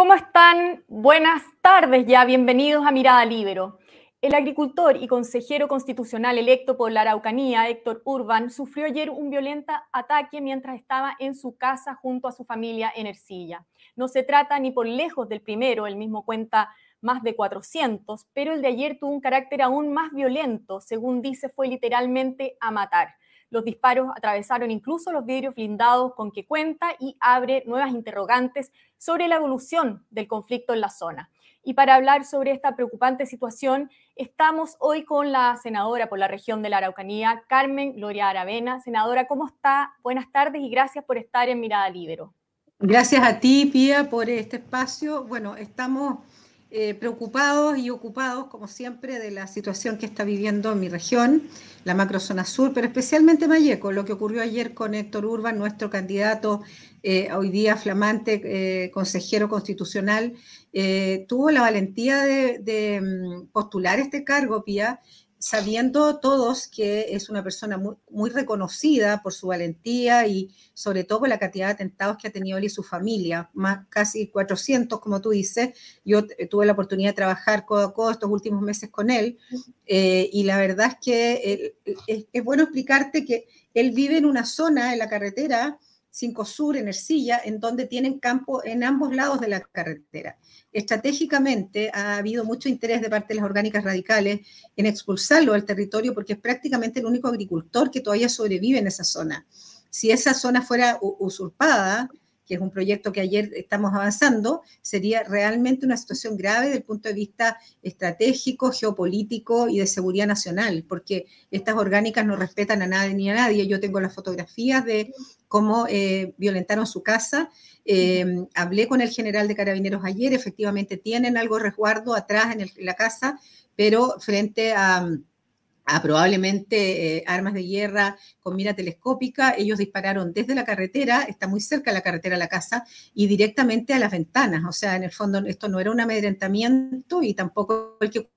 ¿Cómo están? Buenas tardes ya, bienvenidos a Mirada Libero. El agricultor y consejero constitucional electo por la Araucanía, Héctor Urban, sufrió ayer un violento ataque mientras estaba en su casa junto a su familia en Ercilla. No se trata ni por lejos del primero, el mismo cuenta más de 400, pero el de ayer tuvo un carácter aún más violento, según dice, fue literalmente a matar. Los disparos atravesaron incluso los vidrios blindados con que cuenta y abre nuevas interrogantes sobre la evolución del conflicto en la zona. Y para hablar sobre esta preocupante situación, estamos hoy con la senadora por la región de la Araucanía, Carmen Gloria Aravena. Senadora, ¿cómo está? Buenas tardes y gracias por estar en Mirada Libero. Gracias a ti, Pía, por este espacio. Bueno, estamos eh, preocupados y ocupados, como siempre, de la situación que está viviendo mi región, la macrozona sur, pero especialmente Mayeco, lo que ocurrió ayer con Héctor Urban, nuestro candidato eh, hoy día flamante eh, consejero constitucional, tuvo la valentía de, de, mm, postular este cargo, Pía, sabiendo todos que es una persona muy, reconocida por su valentía y sobre todo por la cantidad de atentados que ha tenido él y su familia, más casi 400, como tú dices. Yo tuve la oportunidad de trabajar codo a codo estos últimos meses con él eh, y la verdad es que es, bueno explicarte que él vive en una zona en la carretera 5 Sur, en Ercilla, en donde tienen campo en ambos lados de la carretera estratégicamente ha habido mucho interés de parte de las orgánicas radicales en expulsarlo del territorio porque es prácticamente el único agricultor que todavía sobrevive en esa zona. Si esa zona fuera usurpada, que es un proyecto que ayer estamos avanzando, sería realmente una situación grave desde el punto de vista estratégico, geopolítico y de seguridad nacional, porque estas orgánicas no respetan a nadie ni a nadie. Yo tengo las fotografías de cómo eh, violentaron su casa. Eh, hablé con el general de carabineros ayer, efectivamente tienen algo resguardo atrás en la casa, pero frente a probablemente eh, armas de guerra con mira telescópica. Ellos dispararon desde la carretera, está muy cerca la carretera la casa, y directamente a las ventanas. O sea, en el fondo esto no era un amedrentamiento y tampoco el que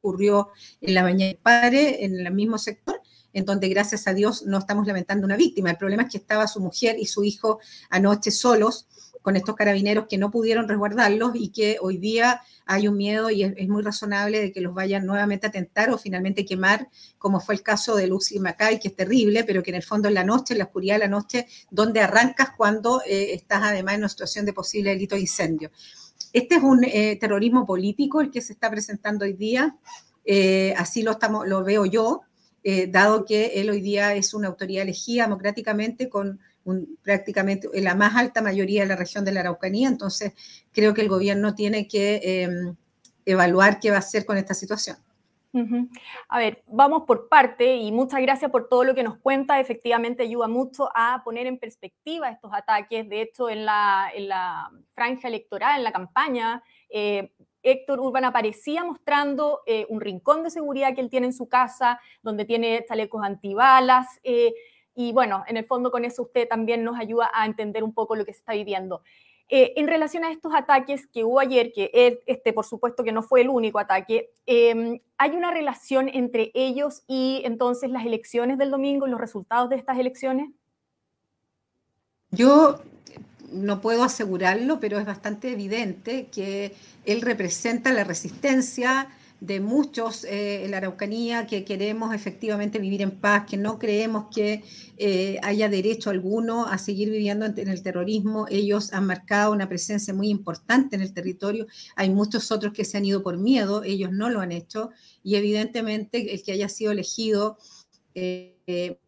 ocurrió en la mañana del padre, en el mismo sector, en donde gracias a Dios no estamos lamentando una víctima. El problema es que estaba su mujer y su hijo anoche solos con estos carabineros que no pudieron resguardarlos y que hoy día hay un miedo y es, muy razonable de que los vayan nuevamente a tentar o finalmente quemar, como fue el caso de Lucy Macay, que es terrible, pero que en el fondo en la noche, en la oscuridad de la noche, donde arrancas cuando eh, estás además en una situación de posible delito de incendio. Este es un eh, terrorismo político el que se está presentando hoy día, eh, así lo, estamos, lo veo yo, dado que él hoy día es una autoridad elegida democráticamente con prácticamente la más alta mayoría de la región de la Araucanía, entonces creo que el gobierno tiene que em, evaluar qué va a hacer con esta situación. A ver, vamos por parte y muchas gracias por todo lo que nos cuenta. Efectivamente ayuda mucho a poner en perspectiva estos ataques. De hecho, en la, en la franja electoral, en la campaña, eh, Héctor Urban aparecía mostrando eh, un rincón de seguridad que él tiene en su casa, donde tiene chalecos antibalas. Eh, y bueno, en el fondo con eso usted también nos ayuda a entender un poco lo que se está viviendo. Eh, en relación a estos ataques que hubo ayer, que este por supuesto que no fue el único ataque, em, ¿hay una relación entre ellos y entonces las elecciones del domingo, los resultados de estas elecciones? Yo no puedo asegurarlo, pero es bastante evidente que él representa la resistencia, de muchos eh, en la Araucanía que queremos efectivamente vivir en paz, que no creemos que eh, haya derecho alguno a seguir viviendo en, el terrorismo. Ellos han marcado una presencia muy importante en el territorio. Hay muchos otros que se han ido por miedo, ellos no lo han hecho y evidentemente el que haya sido elegido eh,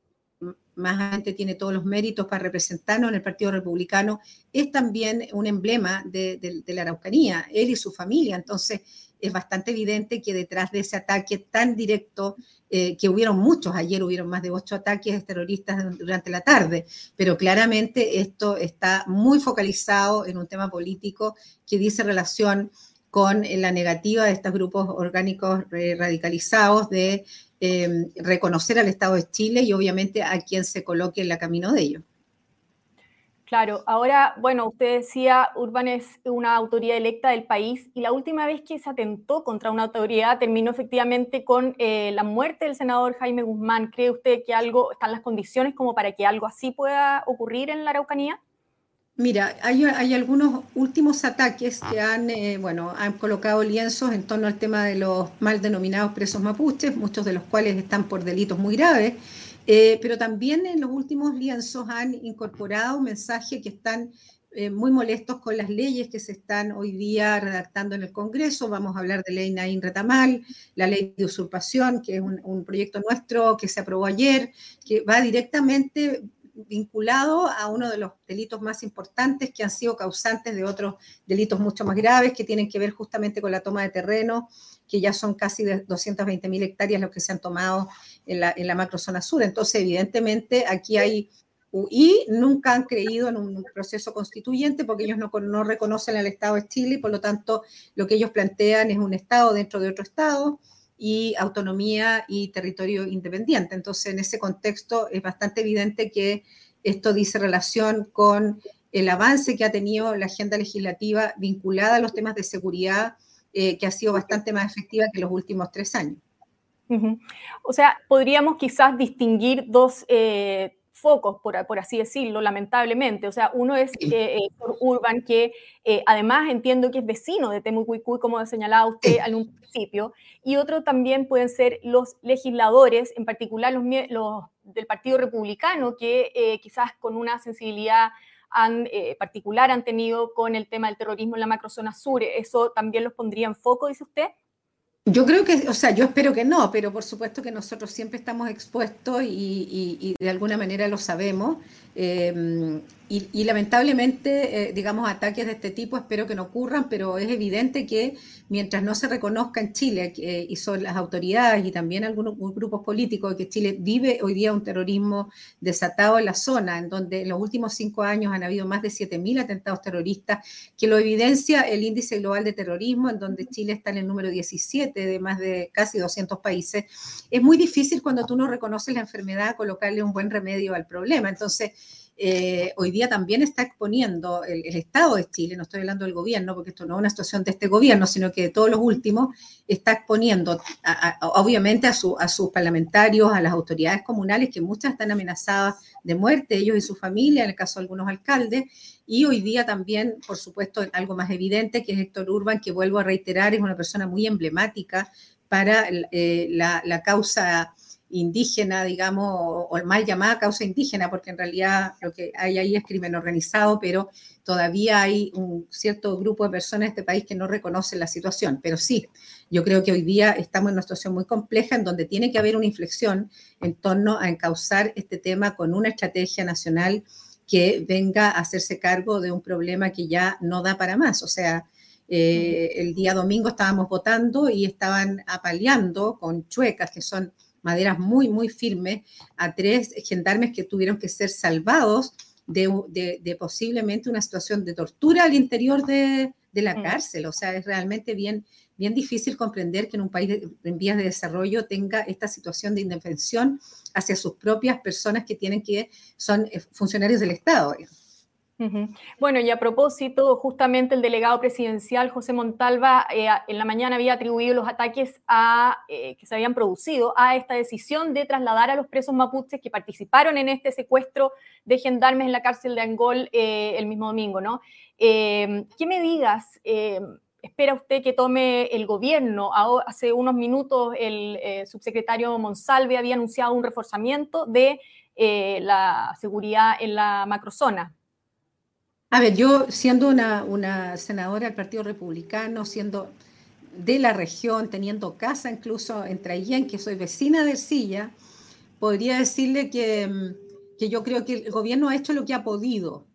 más adelante tiene todos los méritos para representarnos en el Partido Republicano, es también un emblema de, de la Araucanía, él y su familia. Entonces, es bastante evidente que detrás de ese ataque tan directo, eh, que hubieron muchos, ayer hubieron más de ocho ataques terroristas durante la tarde, pero claramente esto está muy focalizado en un tema político que dice relación con la negativa de estos grupos orgánicos eh, radicalizados de eh, reconocer al Estado de Chile y obviamente a quien se coloque en la camino de ellos. Claro, ahora, bueno, usted decía, Urban es una autoridad electa del país y la última vez que se atentó contra una autoridad terminó efectivamente con eh, la muerte del senador Jaime Guzmán. ¿Cree usted que algo, están las condiciones como para que algo así pueda ocurrir en la Araucanía? Mira, hay, algunos últimos ataques que han, eh, bueno, han colocado lienzos en torno al tema de los mal denominados presos mapuches, muchos de los cuales están por delitos muy graves, eh, pero también en los últimos lienzos han incorporado un mensaje que están eh, muy molestos con las leyes que se están hoy día redactando en el Congreso. Vamos a hablar de ley Naín Retamal, la ley de usurpación, que es un proyecto nuestro que se aprobó ayer, que va directamente vinculado a uno de los delitos más importantes que han sido causantes de otros delitos mucho más graves que tienen que ver justamente con la toma de terreno, que ya son casi de 220 mil hectáreas los que se han tomado en la, en la macrozona sur. Entonces, evidentemente, aquí hay y nunca han creído en un proceso constituyente porque ellos no, no, reconocen el Estado de Chile y por lo tanto lo que ellos plantean es un Estado dentro de otro Estado y autonomía y territorio independiente. Entonces, en ese contexto es bastante evidente que esto dice relación con el avance que ha tenido la agenda legislativa vinculada a los temas de seguridad, eh, que ha sido bastante más efectiva que los últimos tres años. O sea, podríamos quizás distinguir dos eh, focos, por, así decirlo, lamentablemente. O sea, uno es eh, Urban, que eh, además entiendo que es vecino de Temucuicú, como señalaba usted un principio, y otro también pueden ser los legisladores, en particular los, los del Partido Republicano, que eh, quizás con una sensibilidad han, eh, particular han tenido con el tema del terrorismo en la macrozona sur. ¿Eso también los pondría en foco, dice usted? Yo creo que, o sea, yo espero que no, pero por supuesto que nosotros siempre estamos expuestos y, de alguna manera lo sabemos. Em, y, lamentablemente, eh, digamos, ataques de este tipo espero que no ocurran, pero es evidente que mientras no se reconozca en Chile, y son las autoridades y también algunos grupos políticos, que Chile vive hoy día un terrorismo desatado en la zona, en donde en los últimos cinco años han habido más de 7.000 atentados terroristas, que lo evidencia el índice global de terrorismo, en donde Chile está en el número 17 de más de casi 200 países, es muy difícil cuando tú no reconoces la enfermedad colocarle un buen remedio al problema. Entonces, eh, hoy día también está exponiendo el, Estado de Chile, no estoy hablando del gobierno, porque esto no es una situación de este gobierno, sino que de todos los últimos, está exponiendo obviamente a, sus parlamentarios, a las autoridades comunales, que muchas están amenazadas de muerte, ellos y su familia, en el caso de algunos alcaldes, y hoy día también, por supuesto, algo más evidente, que es Héctor Urban, que vuelvo a reiterar, es una persona muy emblemática para eh, la causa indígena, digamos, o, mal llamada causa indígena, porque en realidad lo que hay ahí es crimen organizado, pero todavía hay un cierto grupo de personas en este país que no reconocen la situación. Pero sí, yo creo que hoy día estamos en una situación muy compleja en donde tiene que haber una inflexión en torno a encauzar este tema con una estrategia nacional que venga a hacerse cargo de un problema que ya no da para más. O sea, eh, el día domingo estábamos votando y estaban apaleando con chuecas, que son maderas muy, muy firmes, a tres gendarmes que tuvieron que ser salvados de, posiblemente una situación de tortura al interior de, la mm. cárcel. O sea, es realmente bien, bien difícil comprender que en un país en vías de desarrollo tenga esta situación de indefensión hacia sus propias personas que tienen que, son eh, funcionarios del Estado. Bueno, y a propósito, justamente el delegado presidencial José Montalva eh, en la mañana había atribuido los ataques a, eh, que se habían producido a esta decisión de trasladar a los presos mapuches que participaron en este secuestro de gendarmes en la cárcel de Angol eh, el mismo domingo, ¿no? ¿Qué medidas espera usted que tome el gobierno? Hace unos minutos el subsecretario Monsalve había anunciado un reforzamiento de la seguridad en la macrozona. A ver, yo siendo una, senadora del Partido Republicano, siendo de la región, teniendo casa incluso en Traillén, que soy vecina de Silla, podría decirle que, mm, que, yo creo que el gobierno ha hecho lo que ha podido.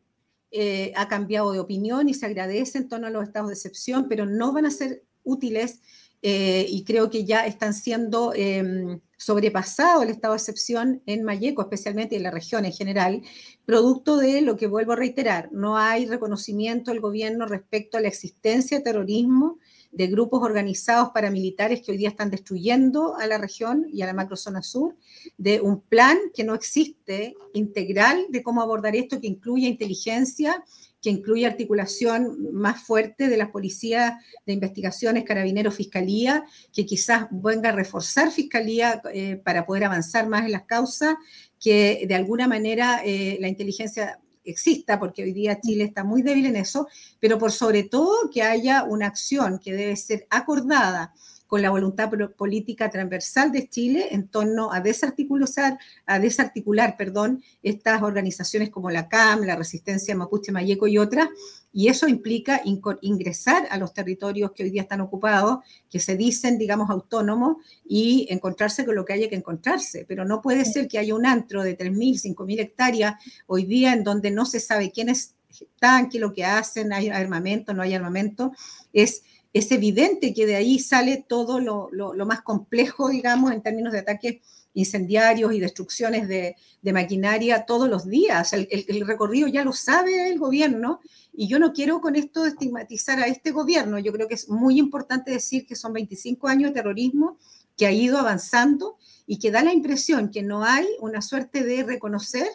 Eh, ha cambiado de opinión y se agradece en torno a los estados de excepción, pero no van a ser útiles eh, y creo que ya están siendo eh, sobrepasado el estado de excepción en Mayeco, especialmente en la región en general, producto de lo que vuelvo a reiterar, no hay reconocimiento del gobierno respecto a la existencia de terrorismo de grupos organizados paramilitares que hoy día están destruyendo a la región y a la macrozona sur, de un plan que no existe integral de cómo abordar esto, que incluya inteligencia, que incluye articulación más fuerte de las policías de investigaciones, carabineros, fiscalía, que quizás venga a reforzar fiscalía eh, para poder avanzar más en las causas, que de alguna manera eh, la inteligencia exista, porque hoy día Chile está muy débil en eso, pero por sobre todo que haya una acción que debe ser acordada con la voluntad política transversal de Chile en torno a desarticular, a desarticular perdón, estas organizaciones como la CAM, la Resistencia Mapuche Mayeco y otras, y eso implica ingresar a los territorios que hoy día están ocupados, que se dicen, digamos, autónomos, y encontrarse con lo que haya que encontrarse. Pero no puede ser que haya un antro de 3.000, 5.000 hectáreas hoy día en donde no se sabe quiénes están, qué es lo que hacen, hay armamento, no hay armamento. Es es evidente que de ahí sale todo lo, más complejo, digamos, en términos de ataques incendiarios y destrucciones de, maquinaria todos los días. El, recorrido ya lo sabe el gobierno y yo no quiero con esto estigmatizar a este gobierno. Yo creo que es muy importante decir que son 25 años de terrorismo que ha ido avanzando y que da la impresión que no hay una suerte de reconocer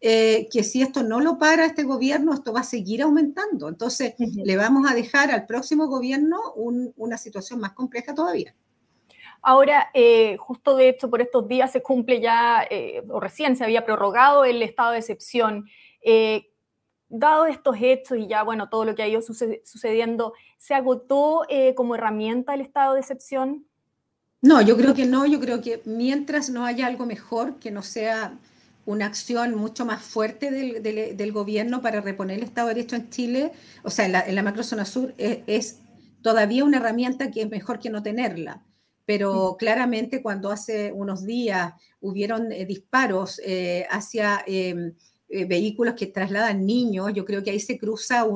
eh, que si esto no lo para este gobierno, esto va a seguir aumentando. Entonces, le vamos a dejar al próximo gobierno una situación más compleja todavía. Ahora, eh, justo de hecho, por estos días se cumple ya, eh, o recién se había prorrogado el estado de excepción. dado estos hechos y ya, bueno, todo lo que ha ido sucediendo, ¿se agotó como herramienta el estado de excepción? No, yo creo que no. Yo creo que mientras no haya algo mejor que no sea una acción mucho más fuerte del, gobierno para reponer el Estado de Derecho en Chile, o sea, en la, en la macrozona sur, es, todavía una herramienta que es mejor que no tenerla. Pero claramente cuando hace unos días hubieron eh, disparos eh, hacia em, eh, vehículos que trasladan niños, yo creo que ahí se cruza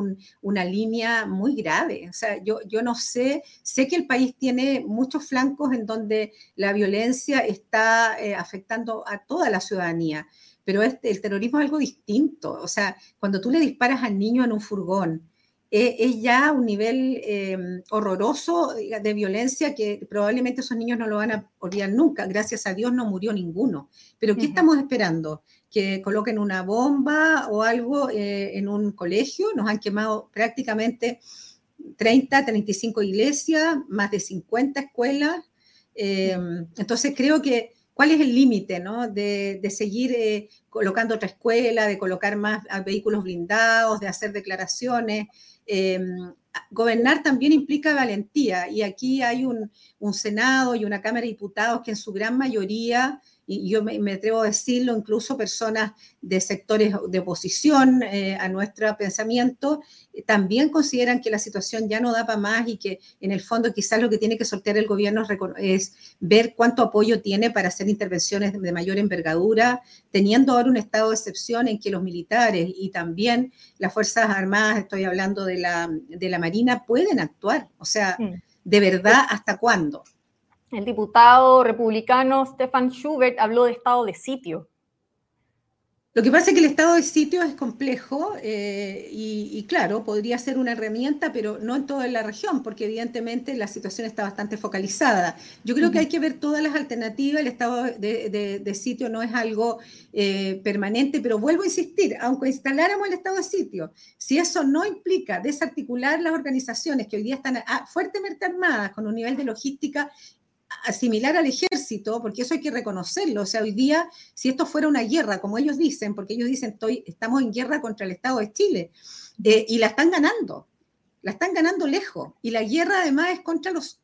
una línea muy grave. O sea, yo, yo no sé, sé que el país tiene muchos flancos en donde la violencia está afectando a toda la ciudadanía, pero este, el terrorismo es algo distinto. O sea, cuando tú le disparas al niño en un furgón, eh, es ya un nivel eh, horroroso de violencia que probablemente esos niños no lo van a olvidar nunca. Gracias a Dios no murió ninguno. Pero ¿qué estamos esperando? Que coloquen una bomba o algo eh, en un colegio. Nos han quemado prácticamente 30, 35 iglesias, más de 50 escuelas. entonces creo que ¿Cuál es el límite ¿no? de, seguir eh, colocando otra escuela, de colocar más vehículos blindados, de hacer declaraciones? Em, gobernar también implica valentía y aquí hay un, un, Senado y una Cámara de Diputados que en su gran mayoría y yo me, atrevo a decirlo, incluso personas de sectores de oposición eh, a nuestro pensamiento, eh, también consideran que la situación ya no da para más y que en el fondo quizás lo que tiene que sortear el gobierno es, ver cuánto apoyo tiene para hacer intervenciones de mayor envergadura, teniendo ahora un estado de excepción en que los militares y también las Fuerzas Armadas, estoy hablando de la, de la Marina, pueden actuar. O sea, mm. ¿de verdad hasta cuándo? El diputado republicano Stefan Schubert habló de estado de sitio. Lo que pasa es que el estado de sitio es complejo eh, y, claro, podría ser una herramienta, pero no en toda la región, porque evidentemente la situación está bastante focalizada. Yo creo que hay que ver todas las alternativas, el estado de, sitio no es algo eh, permanente, pero vuelvo a insistir, aunque instaláramos el estado de sitio, si eso no implica desarticular las organizaciones que hoy día están ah, fuertemente armadas con un nivel de logística asimilar al ejército, porque eso hay que reconocerlo. O sea, hoy día, si esto fuera una guerra, como ellos dicen, porque ellos dicen, estoy, estamos en guerra contra el Estado de Chile, eh, y la están ganando, la están ganando lejos. Y la guerra además es contra los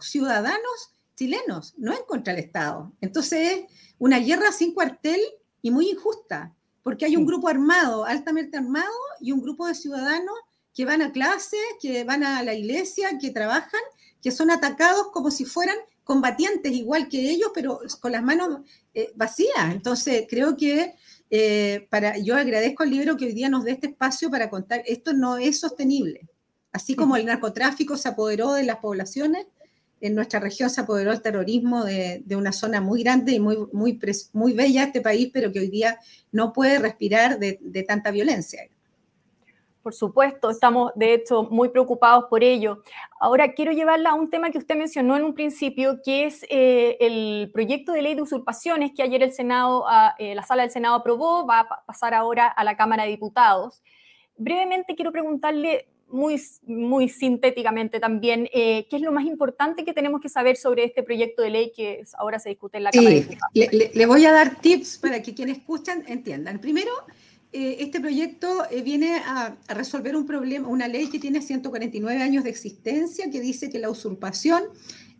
ciudadanos chilenos, no es contra el Estado. Entonces es una guerra sin cuartel y muy injusta, porque hay un grupo armado, altamente armado, y un grupo de ciudadanos que van a clase, que van a la iglesia, que trabajan, que son atacados como si fueran combatientes igual que ellos, pero con las manos eh, vacías. Entonces, creo que eh, para, yo agradezco al libro que hoy día nos dé este espacio para contar, esto no es sostenible. Así como el narcotráfico se apoderó de las poblaciones, en nuestra región se apoderó el terrorismo de, una zona muy grande y muy, muy, muy bella este país, pero que hoy día no puede respirar de, de tanta violencia. Por supuesto, estamos de hecho muy preocupados por ello. Ahora quiero llevarla a un tema que usted mencionó en un principio, que es eh, el proyecto de ley de usurpaciones que ayer el Senado, eh, la sala del Senado aprobó, va a pasar ahora a la Cámara de Diputados. Brevemente quiero preguntarle muy, muy sintéticamente también, eh, ¿qué es lo más importante que tenemos que saber sobre este proyecto de ley que ahora se discute en la Cámara de Diputados? Le, le, voy a dar tips para que quienes escuchan entiendan. Primero, eh, este proyecto eh, viene a, resolver un problema, una ley que tiene 149 años de existencia, que dice que la usurpación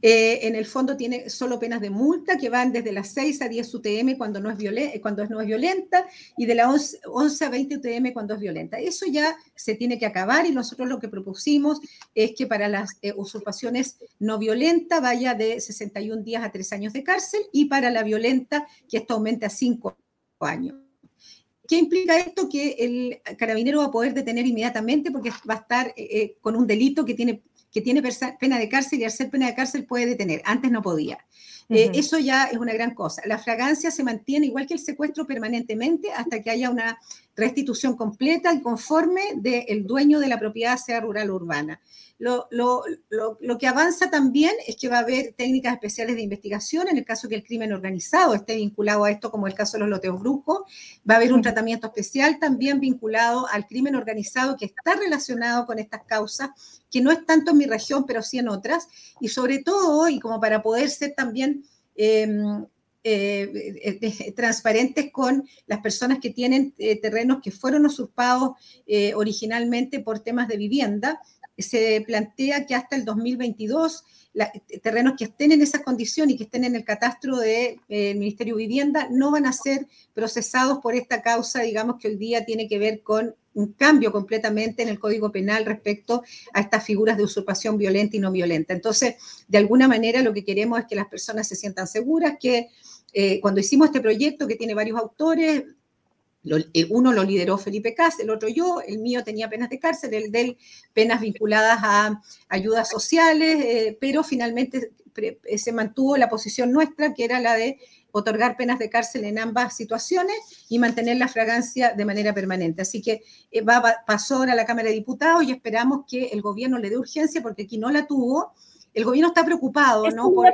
eh, en el fondo tiene solo penas de multa que van desde las 6 a 10 UTM cuando no es, cuando no violenta y de las 11, a 20 UTM cuando es violenta. Eso ya se tiene que acabar y nosotros lo que propusimos es que para las usurpaciones no violentas vaya de 61 días a 3 años de cárcel y para la violenta que esto aumente a 5 años. ¿Qué implica esto? Que el carabinero va a poder detener inmediatamente porque va a estar eh, eh, con un delito que tiene, que tiene pena de cárcel y al ser pena de cárcel puede detener. Antes no podía. Eh, eso ya es una gran cosa. La fragancia se mantiene igual que el secuestro permanentemente hasta que haya una restitución completa y conforme del dueño de la propiedad, sea rural o urbana. Lo, que avanza también es que va a haber técnicas especiales de investigación en el caso que el crimen organizado esté vinculado a esto, como el caso de los loteos brujos. Va a haber un tratamiento especial también vinculado al crimen organizado que está relacionado con estas causas, que no es tanto en mi región, pero sí en otras. Y sobre todo, y como para poder ser también... Em, eh, eh, transparentes con las personas que tienen eh, terrenos que fueron usurpados originalmente por temas de vivienda se plantea que hasta el 2022 terrenos que estén en esa condición y que estén en el catastro del Ministerio de Vivienda no van a ser procesados por esta causa, digamos que hoy día tiene que ver con un cambio completamente en el Código Penal respecto a estas figuras de usurpación violenta y no violenta. Entonces, de alguna manera lo que queremos es que las personas se sientan seguras, que eh, cuando hicimos este proyecto que tiene varios autores, uno lo lideró Felipe Cas, el otro yo, el mío tenía penas de cárcel, el de él penas vinculadas a ayudas sociales, eh, pero finalmente eh, se mantuvo la posición nuestra, que era la de otorgar penas de cárcel en ambas situaciones y mantener la fragancia de manera permanente. Así que eh, va, pasó ahora a la Cámara de Diputados y esperamos que el gobierno le dé urgencia porque aquí no la tuvo. El gobierno está preocupado, ¿no? Por,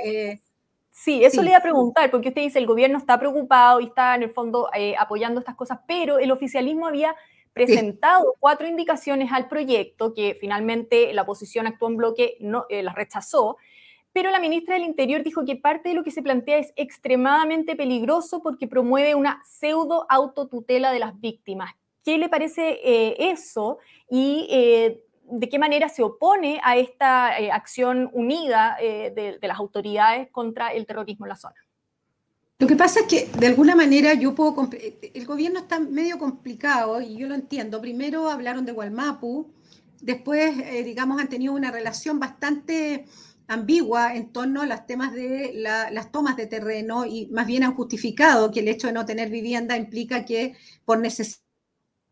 Sí, eso le iba a preguntar, porque usted dice el gobierno está preocupado y está en el fondo eh, apoyando estas cosas, pero el oficialismo había presentado cuatro indicaciones al proyecto que finalmente la oposición actuó en bloque, no, eh, las rechazó, pero la ministra del Interior dijo que parte de lo que se plantea es extremadamente peligroso porque promueve una pseudo autotutela de las víctimas. ¿Qué le parece eh, eso? Y de qué manera se opone a esta eh, acción unida eh, de, las autoridades contra el terrorismo en la zona. Lo que pasa es que de alguna manera yo puedo, el gobierno está medio complicado y yo lo entiendo. Primero hablaron de Gualmapu, después, eh, digamos, han tenido una relación bastante ambigua en torno a los temas de las tomas de terreno y más bien han justificado que el hecho de no tener vivienda implica que por necesidad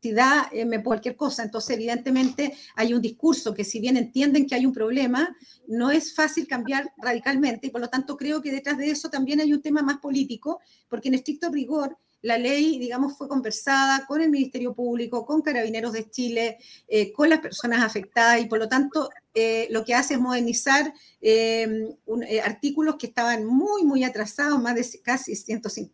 eh, cualquier cosa. Entonces, evidentemente, hay un discurso que si bien entienden que hay un problema, no es fácil cambiar radicalmente y por lo tanto creo que detrás de eso también hay un tema más político, porque en estricto rigor la ley, digamos, fue conversada con el Ministerio Público, con Carabineros de Chile, eh, con las personas afectadas y por lo tanto eh, lo que hace es modernizar eh, artículos que estaban muy, muy atrasados, más de casi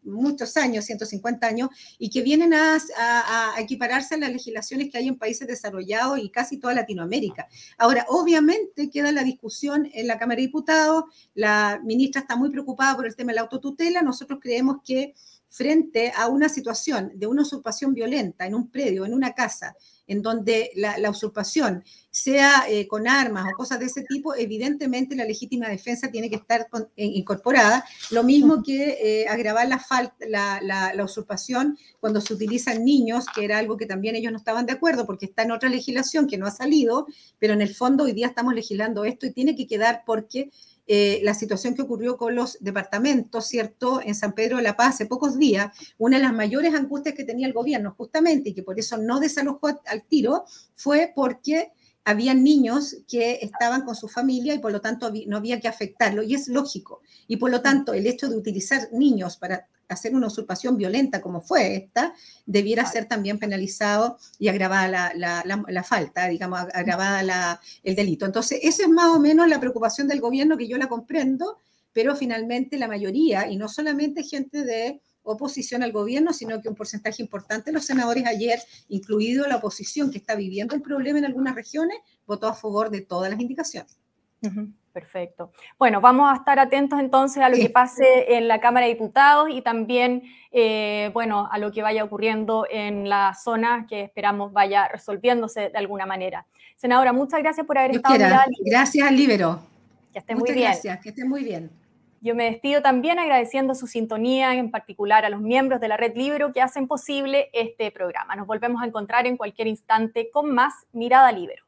muchos años, 150 años, y que vienen a, a, equipararse a las legislaciones que hay en países desarrollados y casi toda Latinoamérica. Ahora, obviamente queda la discusión en la Cámara de Diputados, la ministra está muy preocupada por el tema de la autotutela, nosotros creemos que frente a una situación de una usurpación violenta en un predio, en una casa, en donde la, usurpación sea eh, con armas o cosas de ese tipo, evidentemente la legítima defensa tiene que estar eh, incorporada. Lo mismo que eh, agravar la, la, usurpación cuando se utilizan niños, que era algo que también ellos no estaban de acuerdo, porque está en otra legislación que no ha salido, pero en el fondo hoy día estamos legislando esto y tiene que quedar porque eh, la situación que ocurrió con los departamentos, ¿cierto? En San Pedro de la Paz hace pocos días, una de las mayores angustias que tenía el gobierno justamente y que por eso no desalojó al tiro fue porque habían niños que estaban con su familia y por lo tanto no había que afectarlo. Y es lógico. Y por lo tanto, el hecho de utilizar niños para hacer una usurpación violenta como fue esta, debiera ser también penalizado y agravada la, falta, digamos, agravada el delito. Entonces, esa es más o menos la preocupación del gobierno que yo la comprendo, pero finalmente la mayoría, y no solamente gente de oposición al gobierno, sino que un porcentaje importante de los senadores ayer, incluido la oposición que está viviendo el problema en algunas regiones, votó a favor de todas las indicaciones. Perfecto. Bueno, vamos a estar atentos entonces a lo que pase en la Cámara de Diputados y también, eh, bueno, a lo que vaya ocurriendo en la zona que esperamos vaya resolviéndose de alguna manera. Senadora, muchas gracias por haber estado. Gracias al Libero. Que esté muy bien. Gracias, que esté muy bien. Yo me despido también agradeciendo su sintonía, en particular a los miembros de la Red Libero que hacen posible este programa. Nos volvemos a encontrar en cualquier instante con más Mirada Libero.